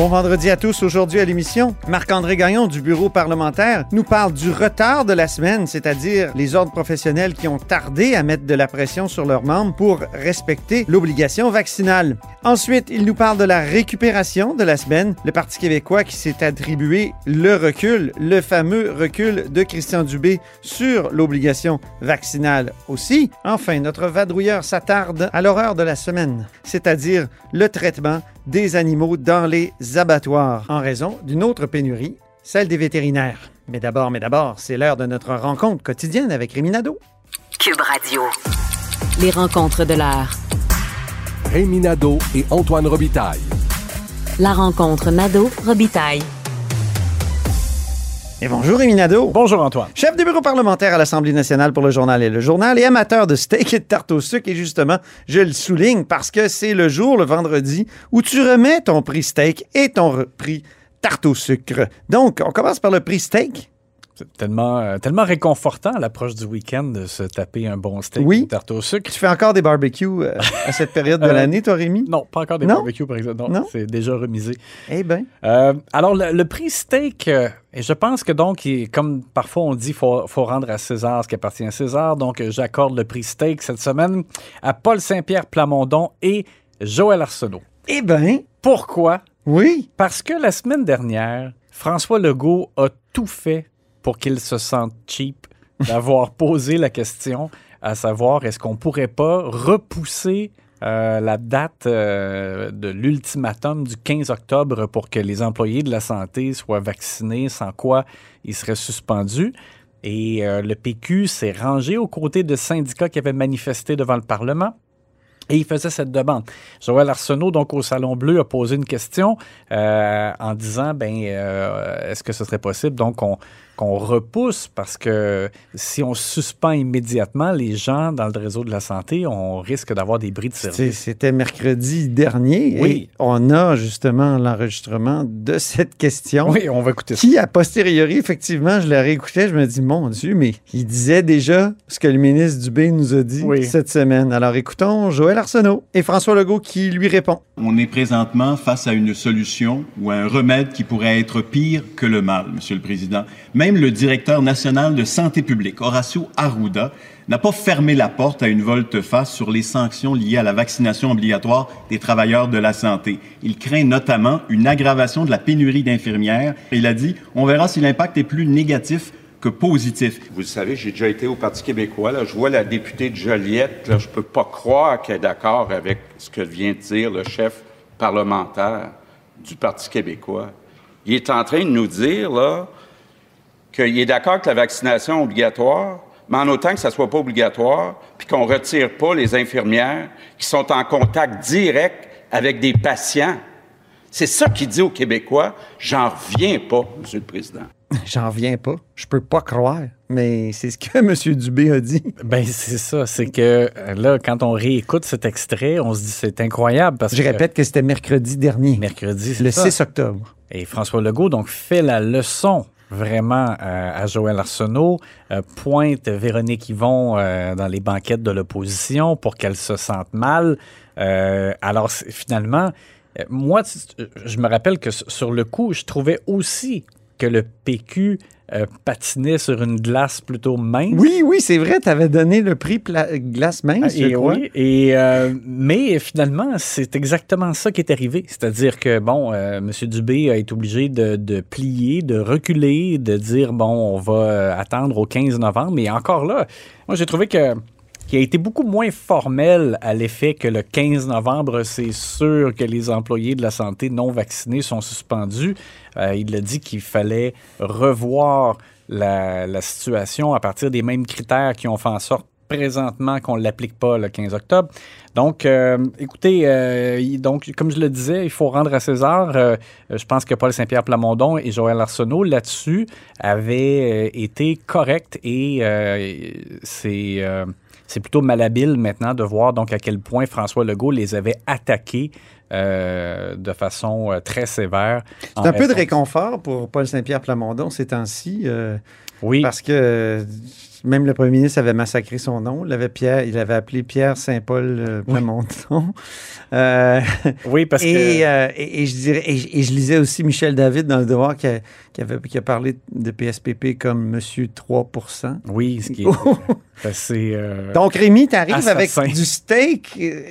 Bon vendredi à tous. Aujourd'hui à l'émission, Marc-André Gagnon du bureau parlementaire nous parle du retard de la semaine, c'est-à-dire les ordres professionnels qui ont tardé à mettre de la pression sur leurs membres pour respecter l'obligation vaccinale. Ensuite, il nous parle de la récupération de la semaine, le Parti québécois qui s'est attribué le recul, le fameux recul de Christian Dubé sur l'obligation vaccinale aussi. Enfin, notre vadrouilleur s'attarde à l'horreur de la semaine, c'est-à-dire le traitement des animaux dans les abattoirs en raison d'une autre pénurie, celle des vétérinaires. Mais d'abord, mais d'abord, c'est l'heure de notre rencontre quotidienne avec Réminado. Cube Radio. Les rencontres de l'heure. Rémi Nadeau et Antoine Robitaille. La rencontre Nadeau-Robitaille. Et bonjour Réminado. Bonjour Antoine. Chef du bureau parlementaire à l'Assemblée nationale pour le journal et le journal et amateur de steak et de tarte au sucre. Et justement, je le souligne parce que c'est le jour, le vendredi, où tu remets ton prix steak et ton prix tarte au sucre. Donc, on commence par le prix steak. Tellement, euh, tellement réconfortant à l'approche du week-end de se taper un bon steak Oui. tarte au sucre. Tu fais encore des barbecues euh, à cette période de Euh, l'année, toi, Rémi? Non, pas encore des Non? barbecues, par exemple. Non, Non? c'est déjà remisé. Eh bien. Euh, alors, le, le prix steak, euh, et je pense que donc, il- comme parfois on dit, il faut, faut rendre à César ce qui appartient à César. Donc, j'accorde le prix steak cette semaine à Paul Saint-Pierre Plamondon et Joël Arsenault. Eh bien, Pourquoi? oui. Parce que la semaine dernière, François Legault a tout fait pour qu'il se sente cheap d'avoir posé la question, à savoir est-ce qu'on pourrait pas repousser euh, la date euh, de l'ultimatum du 15 octobre pour que les employés de la santé soient vaccinés, sans quoi ils seraient suspendus? Et euh, le PQ s'est rangé aux côtés de syndicats qui avaient manifesté devant le Parlement. Et il faisait cette demande. Joël Arsenault, donc au Salon Bleu, a posé une question en disant ben est-ce que ce serait possible? Donc qu'on qu'on repousse parce que si on suspend immédiatement les gens dans le réseau de la santé, on risque d'avoir des bris de service. C'était mercredi dernier. Oui. Et on a justement l'enregistrement de cette question. Oui, on va écouter ça. Qui, a posteriori, effectivement, je la réécoutais, je me dis, mon Dieu, mais il disait déjà ce que le ministre Dubé nous a dit Oui. cette semaine. Alors écoutons Joël Arsenault et François Legault qui lui répond. On est présentement face à une solution ou à un remède qui pourrait être pire que le mal, Monsieur le Président. Même le directeur national de santé publique, Horacio Arruda, n'a pas fermé la porte à une volte-face sur les sanctions liées à la vaccination obligatoire des travailleurs de la santé. Il craint notamment une aggravation de la pénurie d'infirmières. Il a dit, on verra si l'impact est plus négatif que positif. Vous le savez, j'ai déjà été au Parti québécois. Là. Je vois la députée de Joliette. Je peux pas croire qu'elle est d'accord avec ce que vient de dire le chef parlementaire du Parti québécois. Il est en train de nous dire là qu'il est d'accord avec la vaccination obligatoire, mais en autant que ça soit pas obligatoire, puis qu'on retire pas les infirmières qui sont en contact direct avec des patients. C'est ça qu'il dit aux Québécois. J'en reviens pas, Monsieur le Président. J'en reviens pas. Je peux pas croire. Mais c'est ce que M. Dubé a dit. Ben c'est ça, c'est que euh, là quand on réécoute cet extrait, on se dit c'est incroyable parce Je que répète que c'était mercredi dernier, mercredi c'est le ça. 6 octobre. Et François Legault donc fait la leçon vraiment euh, à Joël Arsenault, euh, pointe Véronique Yvon euh, dans les banquettes de l'opposition pour qu'elle se sente mal. Alors finalement, moi, je me rappelle que sur le coup, je trouvais aussi que le PQ euh, patinait sur une glace plutôt mince. Oui, oui, c'est vrai, tu avais donné le prix glace mince, je Et crois. oui, et, euh, mais finalement, c'est exactement ça qui est arrivé. C'est-à-dire que, bon, euh, M. Dubé a été obligé de, de plier, de reculer, de dire, bon, on va attendre au 15 novembre. Mais encore là, moi, j'ai trouvé que qui a été beaucoup moins formel à l'effet que le 15 novembre, c'est sûr que les employés de la santé non vaccinés sont suspendus. Euh, il a dit qu'il fallait revoir la, situation à partir des mêmes critères qui ont fait en sorte présentement qu'on ne l'applique pas le 15 octobre. Donc, euh, écoutez, euh, donc, comme je le disais, il faut rendre à César. je pense que Paul Saint-Pierre Plamondon et Joël Arsenault, là-dessus, avaient été corrects et c'est... c'est plutôt malhabile maintenant de voir donc à quel point François Legault les avait attaqués euh, de façon euh, très sévère. C'est un peu de réconfort pour Paul Saint-Pierre Plamondon ces temps-ci. euh, Oui, Parce que même le premier ministre avait massacré son nom. Il avait, Pierre, il avait appelé Pierre Saint-Paul Plamondon. Euh, oui, parce et, que... euh, et, et je dirais, et, et je lisais aussi Michel David dans Le Devoir qui a, qui avait, qui a parlé de PSPP comme Monsieur 3 Oui, ce qui est assez... euh, Donc, Rémi, tu arrives avec du steak, euh,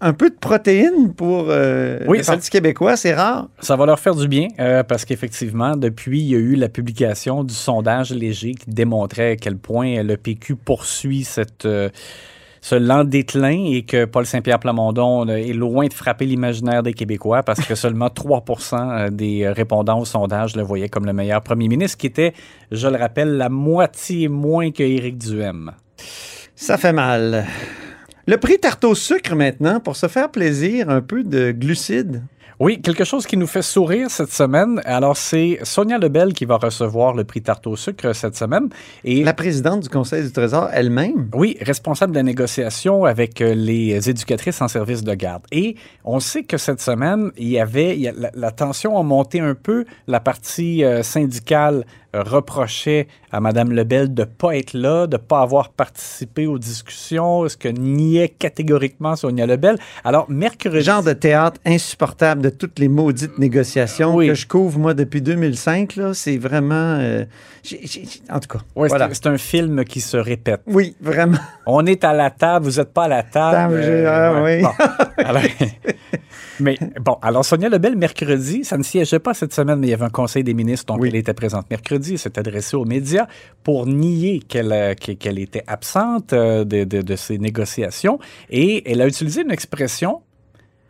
un peu de protéines pour euh, Oui, le Parti québécois, c'est rare. Ça va leur faire du bien euh, parce qu'effectivement, depuis, il y a eu la publication du sondage léger qui démontrait à quel point le PQ poursuit cette, ce lent déclin et que Paul Saint-Pierre Plamondon euh, est loin de frapper l'imaginaire des Québécois parce que seulement 3% des répondants au sondage le voyaient comme le meilleur premier ministre, qui était, je le rappelle, la moitié moins que Éric Duhem. Ça fait mal. Le prix tarte au sucre maintenant, pour se faire plaisir, un peu de glucides. Oui, quelque chose qui nous fait sourire cette semaine. Alors, c'est Sonia Lebel qui va recevoir le prix Tarte au sucre cette semaine. Et La présidente du Conseil du Trésor elle-même. Oui, responsable de la négociation avec euh, les éducatrices en service de garde. Et on sait que cette semaine, il y avait il y a- la, la tension a monté un peu. La partie euh, syndicale reprochait à Mme Lebel de ne pas être là, de ne pas avoir participé aux discussions, ce que niait catégoriquement Sonia Lebel? Alors, mercredi... Genre de théâtre insupportable de toutes les maudites négociations Oui. que je couvre, moi, depuis 2005. là. C'est vraiment... euh, en tout cas, Ouais, c'est- voilà. c'est un film qui se répète. Oui, vraiment. On est à la table, vous n'êtes pas à la table. J'ai- ah, oui. bon. Alors, mais bon, alors Sonia Lebel, mercredi, ça ne siégeait pas cette semaine, mais il y avait un conseil des ministres, donc Oui. elle était présente mercredi, elle s'est adressée aux médias pour nier qu'elle euh, qu'elle était absente euh, de, de- de ces négociations. Et elle a utilisé une expression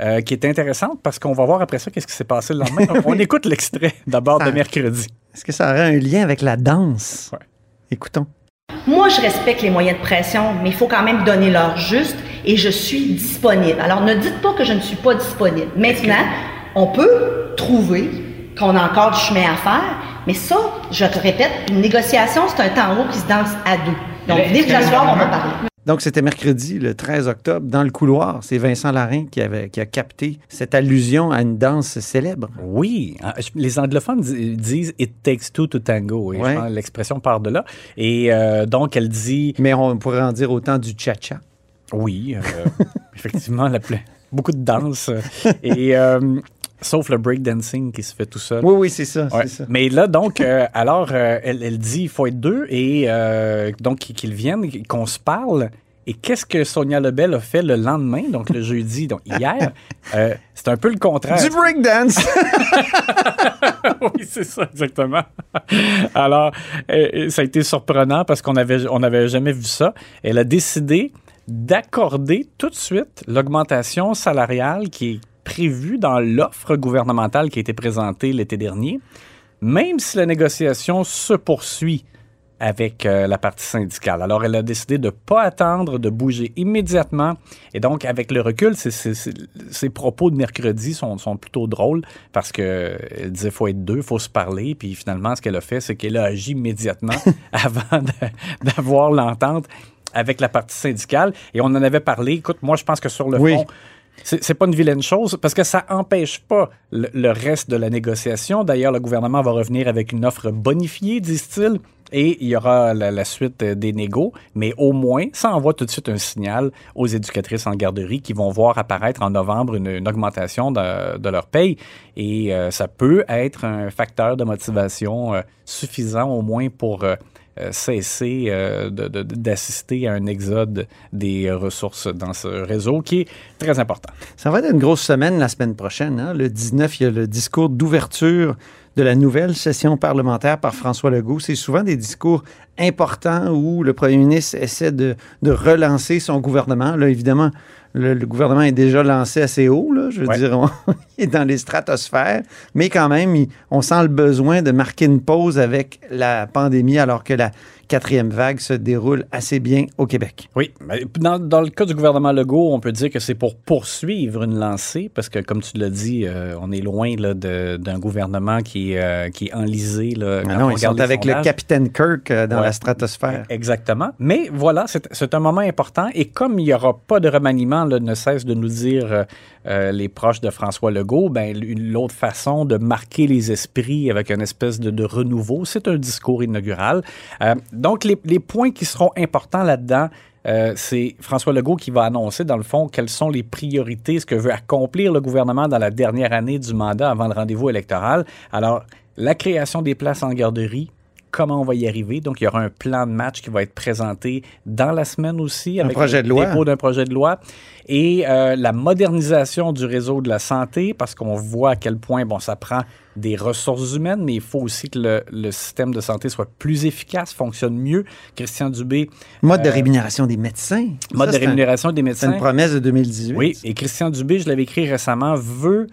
euh, qui est intéressante parce qu'on va voir après ça qu'est-ce qui s'est passé le lendemain. Donc, on écoute l'extrait d'abord de mercredi. Est-ce que ça aurait un lien avec la danse? Ouais. Écoutons. Moi, je respecte les moyens de pression, mais il faut quand même donner l'heure juste et je suis disponible. Alors, ne dites pas que je ne suis pas disponible. Maintenant, on peut trouver qu'on a encore du chemin à faire, mais ça, je te répète, une négociation, c'est un tango qui se danse à deux. Donc, venez vous asseoir, on va parler. Donc, c'était mercredi, le 13 octobre, dans le couloir. C'est Vincent Larin qui, avait, qui a capté cette allusion à une danse célèbre. Oui, je- les anglophones di- disent It takes two to tango. Et je Ouais. pense que l'expression part de là. Et euh, donc, elle dit Mais on pourrait en dire autant du cha-cha. Oui, euh, effectivement, la beaucoup de danse. euh, et euh, sauf le breakdancing qui se fait tout seul. Oui, oui, c'est ça. Ouais. c'est ça. Mais là, donc, euh, alors, euh, elle, elle dit il faut être deux et euh, donc qu'ils viennent, qu'on se parle. Et qu'est-ce que Sonia Lebel a fait le lendemain, donc le jeudi, donc hier? C'est un peu le contraire. Du breakdance! oui, c'est ça, exactement. Alors, ça a été surprenant parce qu'on avait, on n'avait jamais vu ça. Elle a décidé d'accorder tout de suite l'augmentation salariale qui est prévue dans l'offre gouvernementale qui a été présentée l'été dernier, même si la négociation se poursuit avec euh, la partie syndicale. Alors, elle a décidé de ne pas attendre, de bouger immédiatement. Et donc, avec le recul, ses propos de mercredi sont, sont plutôt drôles parce qu'elle disait faut être deux, faut se parler. Puis finalement, ce qu'elle a fait, c'est qu'elle a agi immédiatement avant d'avoir l'entente avec la partie syndicale. Et on en avait parlé. Écoute, moi, je pense que sur le Oui. fond, c'est pas une vilaine chose parce que ça empêche pas le, le reste de la négociation. D'ailleurs, le gouvernement va revenir avec une offre bonifiée, disent-ils, et il y aura la, la suite des négos. Mais au moins, ça envoie tout de suite un signal aux éducatrices en garderie qui vont voir apparaître en novembre une, une augmentation de, de leur paye. Et euh, ça peut être un facteur de motivation euh, suffisant au moins pour... euh, cesser euh, de- de- d'assister à un exode des ressources dans ce réseau qui est très important. Ça va être une grosse semaine la semaine prochaine. hein. Le 19, il y a le discours d'ouverture de la nouvelle session parlementaire par François Legault. C'est souvent des discours importants où le premier ministre essaie de, de relancer son gouvernement. Là, évidemment, le, le gouvernement est déjà lancé assez haut. Là. Je veux Ouais. dire, on il est dans les stratosphères. Mais quand même, il- on sent le besoin de marquer une pause avec la pandémie alors que la, quatrième vague se déroule assez bien au Québec. Oui. Dans, dans, le cas du gouvernement Legault, on peut dire que c'est pour poursuivre une lancée, parce que, comme tu l'as dit, euh, on est loin d'un gouvernement qui, euh, qui est enlisé. Là, ah non, ils sont avec le capitaine Kirk euh, dans la stratosphère. Exactement. Mais voilà, c'est un moment important. Et comme il n'y aura pas de remaniement, là, ne cesse de nous dire les proches de François Legault, ben, l'autre façon de marquer les esprits avec une espèce de, de renouveau, c'est un discours inaugural. Donc, les, points qui seront importants là-dedans, euh, c'est François Legault qui va annoncer, dans le fond, quelles sont les priorités, ce que veut accomplir le gouvernement dans la dernière année du mandat avant le rendez-vous électoral. Alors, la création des places en garderie, comment on va y arriver. Donc, il y aura un plan de match qui va être présenté dans la semaine aussi avec un projet de loi. dépôt d'un projet de loi et euh, la modernisation du réseau de la santé parce qu'on voit à quel point bon ça prend des ressources humaines, mais il faut aussi que le, le système de santé soit plus efficace, fonctionne mieux. Christian Dubé. Mode de euh, rémunération des médecins. Mode de rémunération des médecins. C'est une promesse de 2018. Oui, et Christian Dubé, je l'avais écrit récemment, veut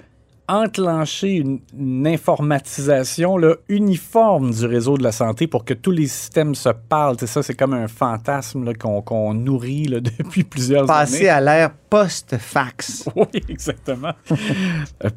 enclencher une, informatisation là, uniforme du réseau de la santé pour que tous les systèmes se parlent. C'est ça, c'est comme un fantasme qu'on nourrit là, depuis plusieurs années. Passer à l'ère post-fax. Oui, exactement.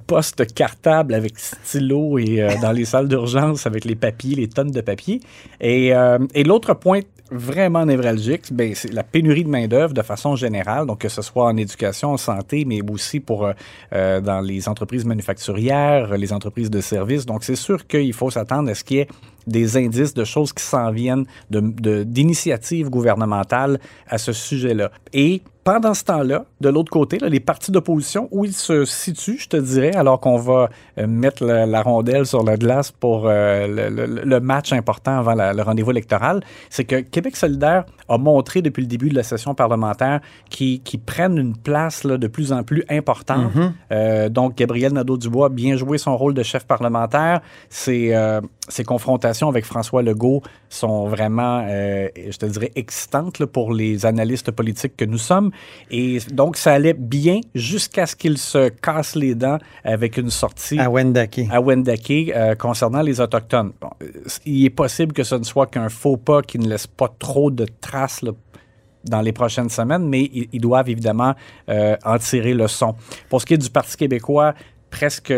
Post-cartable avec stylo et euh, dans les salles d'urgence avec les papiers, les tonnes de papier. Et, euh, et l'autre point vraiment névralgique, ben, c'est la pénurie de main-d'œuvre de façon générale, donc que ce soit en éducation, en santé, mais aussi pour euh, euh, dans les entreprises manufacturières, les entreprises de services. Donc, c'est sûr qu'il faut s'attendre à ce qu'il y ait des indices de choses qui s'en viennent, d'initiatives de, gouvernementales à ce sujet-là. Et pendant ce temps-là, de l'autre côté, là, les partis d'opposition, où ils se situent, je te dirais, alors qu'on va euh, mettre la, rondelle sur la glace pour euh, le, match important avant le rendez-vous électoral, c'est que Québec solidaire a montré depuis le début de la session parlementaire qu'ils prennent une place là, de plus en plus importante. Mm-hmm. euh, donc, Gabriel Nadeau-Dubois a bien joué son rôle de chef parlementaire. Ses, euh, ses confrontations avec François Legault sont vraiment, je te dirais, excitantes là, pour les analystes politiques que nous sommes. Et donc, ça allait bien jusqu'à ce qu'il se casse les dents avec une sortie à Wendake, à Wendake euh, concernant les Autochtones. il est possible que ce ne soit qu'un faux pas qui ne laisse pas trop de traces dans les prochaines semaines, mais ils, doivent évidemment euh, en tirer le son. Pour ce qui est du Parti québécois, presque,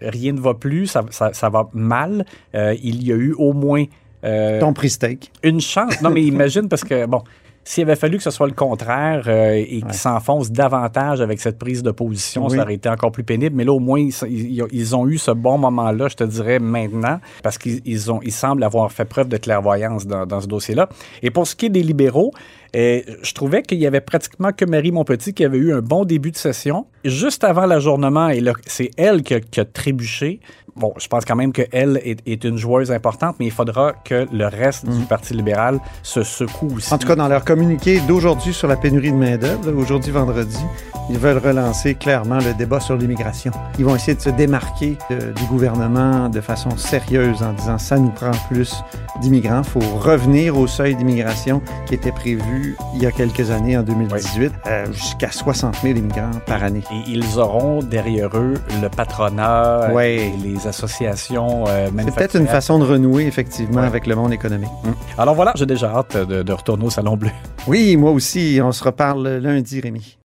rien ne va plus, ça, ça, va mal. Euh, il y a eu au moins... Ton prix steak. Une chance. Non, mais imagine, parce que, bon, s'il avait fallu que ce soit le contraire euh, et qu'ils s'enfoncent davantage avec cette prise de position, ça aurait été encore plus pénible. Mais là, au moins, ils, ont eu ce bon moment-là, je te dirais, maintenant, parce qu'ils ont, ils semblent avoir fait preuve de clairvoyance dans, dans ce dossier-là. Et pour ce qui est des libéraux, et je trouvais qu'il y avait pratiquement que Marie Montpetit qui avait eu un bon début de session. Juste avant l'ajournement, et c'est elle qui a, trébuché. Bon, je pense quand même qu'elle est, est une joueuse importante, mais il faudra que le reste du mm. Parti libéral se secoue aussi. En tout cas, dans leur communiqué d'aujourd'hui sur la pénurie de main-d'œuvre, aujourd'hui vendredi, ils veulent relancer clairement le débat sur l'immigration. Ils vont essayer de se démarquer euh, du gouvernement de façon sérieuse en disant ça nous prend plus d'immigrants. Il faut revenir au seuil d'immigration qui était prévu il y a quelques années, en 2018, euh, jusqu'à 60 000 immigrants par année. Et ils auront derrière eux le patronat et les associations euh, C'est peut-être une façon de renouer, effectivement, avec le monde économique. Hum. Alors voilà, j'ai déjà hâte de, de retourner au Salon Bleu. Oui, moi aussi. On se reparle lundi, Rémi.